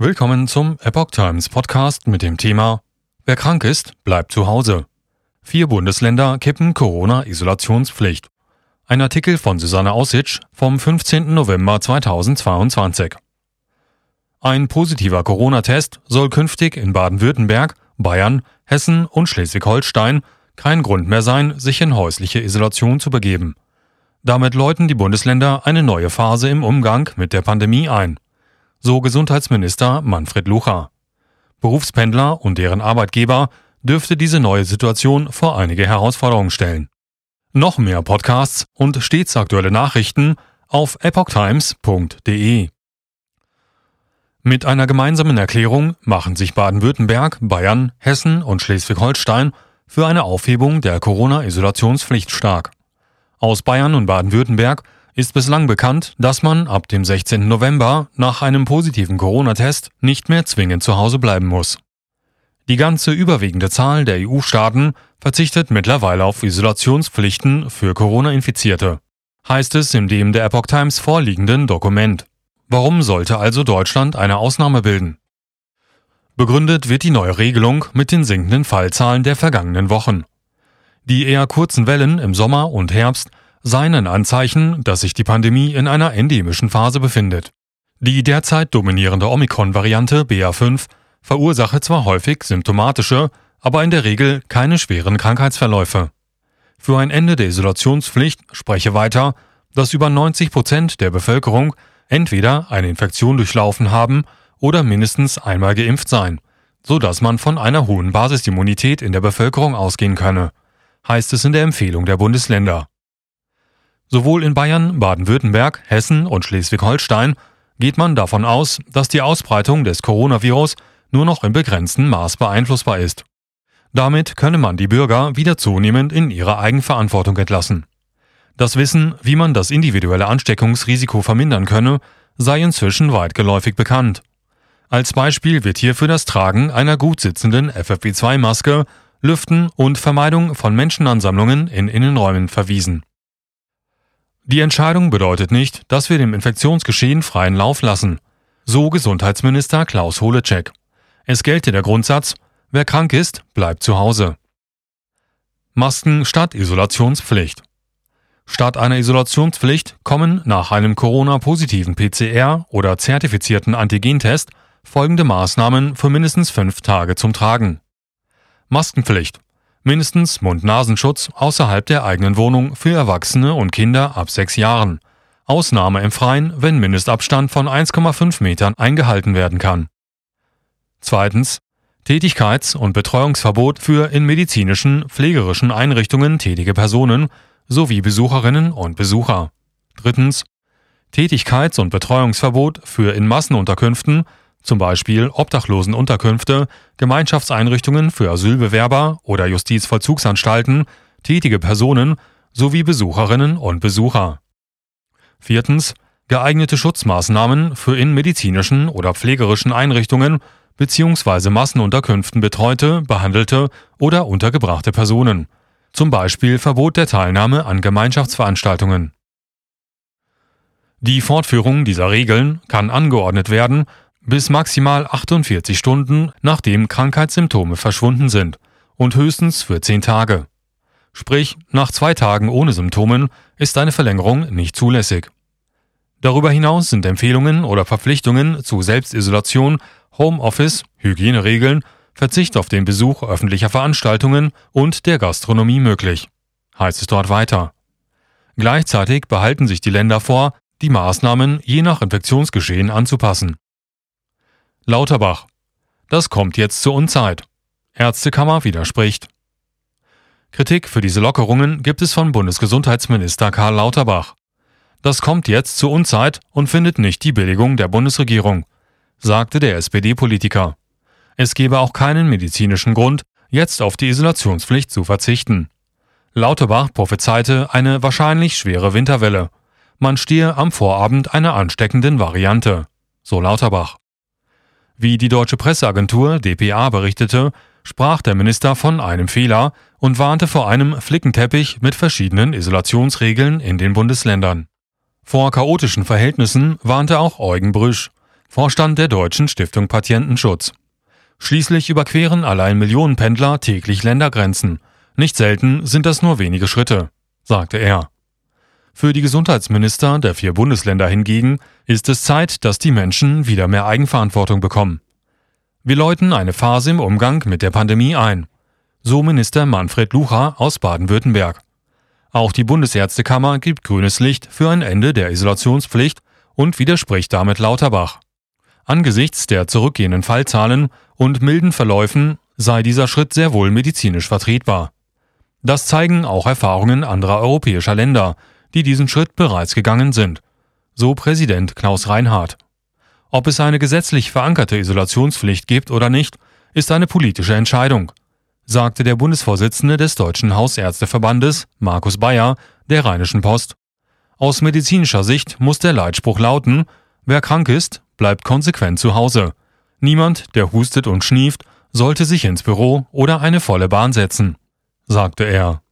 Willkommen zum Epoch Times Podcast mit dem Thema Wer krank ist, bleibt zu Hause. Vier Bundesländer kippen Corona-Isolationspflicht. Ein Artikel von Susanne Aussitsch vom 15. November 2022. Ein positiver Corona-Test soll künftig in Baden-Württemberg, Bayern, Hessen und Schleswig-Holstein kein Grund mehr sein, sich in häusliche Isolation zu begeben. Damit läuten die Bundesländer eine neue Phase im Umgang mit der Pandemie ein so Gesundheitsminister Manfred Lucha. Berufspendler und deren Arbeitgeber dürfte diese neue Situation vor einige Herausforderungen stellen. Noch mehr Podcasts und stets aktuelle Nachrichten auf epochtimes.de. Mit einer gemeinsamen Erklärung machen sich Baden-Württemberg, Bayern, Hessen und Schleswig-Holstein für eine Aufhebung der Corona-Isolationspflicht stark. Aus Bayern und Baden-Württemberg ist bislang bekannt, dass man ab dem 16. November nach einem positiven Corona-Test nicht mehr zwingend zu Hause bleiben muss. Die ganze überwiegende Zahl der EU-Staaten verzichtet mittlerweile auf Isolationspflichten für Corona-Infizierte, heißt es in dem der Epoch Times vorliegenden Dokument. Warum sollte also Deutschland eine Ausnahme bilden? Begründet wird die neue Regelung mit den sinkenden Fallzahlen der vergangenen Wochen. Die eher kurzen Wellen im Sommer und Herbst seien ein Anzeichen, dass sich die Pandemie in einer endemischen Phase befindet. Die derzeit dominierende Omikron-Variante BA5 verursache zwar häufig symptomatische, aber in der Regel keine schweren Krankheitsverläufe. Für ein Ende der Isolationspflicht spreche weiter, dass über 90 Prozent der Bevölkerung entweder eine Infektion durchlaufen haben oder mindestens einmal geimpft seien, so dass man von einer hohen Basisimmunität in der Bevölkerung ausgehen könne, heißt es in der Empfehlung der Bundesländer. Sowohl in Bayern, Baden-Württemberg, Hessen und Schleswig-Holstein geht man davon aus, dass die Ausbreitung des Coronavirus nur noch in begrenztem Maß beeinflussbar ist. Damit könne man die Bürger wieder zunehmend in ihre Eigenverantwortung entlassen. Das Wissen, wie man das individuelle Ansteckungsrisiko vermindern könne, sei inzwischen weitgeläufig bekannt. Als Beispiel wird hierfür das Tragen einer gut sitzenden FFP2-Maske, Lüften und Vermeidung von Menschenansammlungen in Innenräumen verwiesen. Die Entscheidung bedeutet nicht, dass wir dem Infektionsgeschehen freien Lauf lassen. So Gesundheitsminister Klaus Holecek. Es gelte der Grundsatz, wer krank ist, bleibt zu Hause. Masken statt Isolationspflicht. Statt einer Isolationspflicht kommen nach einem Corona-positiven PCR oder zertifizierten Antigentest folgende Maßnahmen für mindestens fünf Tage zum Tragen. Maskenpflicht mindestens Mund-Nasenschutz außerhalb der eigenen Wohnung für Erwachsene und Kinder ab sechs Jahren. Ausnahme im Freien, wenn Mindestabstand von 1,5 Metern eingehalten werden kann. Zweitens Tätigkeits- und Betreuungsverbot für in medizinischen, pflegerischen Einrichtungen tätige Personen sowie Besucherinnen und Besucher. Drittens Tätigkeits- und Betreuungsverbot für in Massenunterkünften zum Beispiel Obdachlosenunterkünfte, Gemeinschaftseinrichtungen für Asylbewerber oder Justizvollzugsanstalten, tätige Personen sowie Besucherinnen und Besucher. Viertens. Geeignete Schutzmaßnahmen für in medizinischen oder pflegerischen Einrichtungen bzw. Massenunterkünften betreute, behandelte oder untergebrachte Personen. Zum Beispiel Verbot der Teilnahme an Gemeinschaftsveranstaltungen. Die Fortführung dieser Regeln kann angeordnet werden, bis maximal 48 Stunden, nachdem Krankheitssymptome verschwunden sind und höchstens für 10 Tage. Sprich, nach zwei Tagen ohne Symptomen ist eine Verlängerung nicht zulässig. Darüber hinaus sind Empfehlungen oder Verpflichtungen zu Selbstisolation, Homeoffice, Hygieneregeln, Verzicht auf den Besuch öffentlicher Veranstaltungen und der Gastronomie möglich. Heißt es dort weiter. Gleichzeitig behalten sich die Länder vor, die Maßnahmen je nach Infektionsgeschehen anzupassen. Lauterbach. Das kommt jetzt zur Unzeit. Ärztekammer widerspricht. Kritik für diese Lockerungen gibt es von Bundesgesundheitsminister Karl Lauterbach. Das kommt jetzt zur Unzeit und findet nicht die Billigung der Bundesregierung, sagte der SPD-Politiker. Es gebe auch keinen medizinischen Grund, jetzt auf die Isolationspflicht zu verzichten. Lauterbach prophezeite eine wahrscheinlich schwere Winterwelle. Man stehe am Vorabend einer ansteckenden Variante, so Lauterbach. Wie die deutsche Presseagentur dpa berichtete, sprach der Minister von einem Fehler und warnte vor einem Flickenteppich mit verschiedenen Isolationsregeln in den Bundesländern. Vor chaotischen Verhältnissen warnte auch Eugen Brüsch. Vorstand der Deutschen Stiftung Patientenschutz. Schließlich überqueren allein Millionen Pendler täglich Ländergrenzen. Nicht selten sind das nur wenige Schritte, sagte er. Für die Gesundheitsminister der vier Bundesländer hingegen ist es Zeit, dass die Menschen wieder mehr Eigenverantwortung bekommen. Wir läuten eine Phase im Umgang mit der Pandemie ein, so Minister Manfred Lucha aus Baden-Württemberg. Auch die Bundesärztekammer gibt grünes Licht für ein Ende der Isolationspflicht und widerspricht damit Lauterbach. Angesichts der zurückgehenden Fallzahlen und milden Verläufen sei dieser Schritt sehr wohl medizinisch vertretbar. Das zeigen auch Erfahrungen anderer europäischer Länder, die diesen Schritt bereits gegangen sind, so Präsident Klaus Reinhardt. Ob es eine gesetzlich verankerte Isolationspflicht gibt oder nicht, ist eine politische Entscheidung, sagte der Bundesvorsitzende des Deutschen Hausärzteverbandes, Markus Bayer, der Rheinischen Post. Aus medizinischer Sicht muss der Leitspruch lauten, wer krank ist, bleibt konsequent zu Hause. Niemand, der hustet und schnieft, sollte sich ins Büro oder eine volle Bahn setzen, sagte er.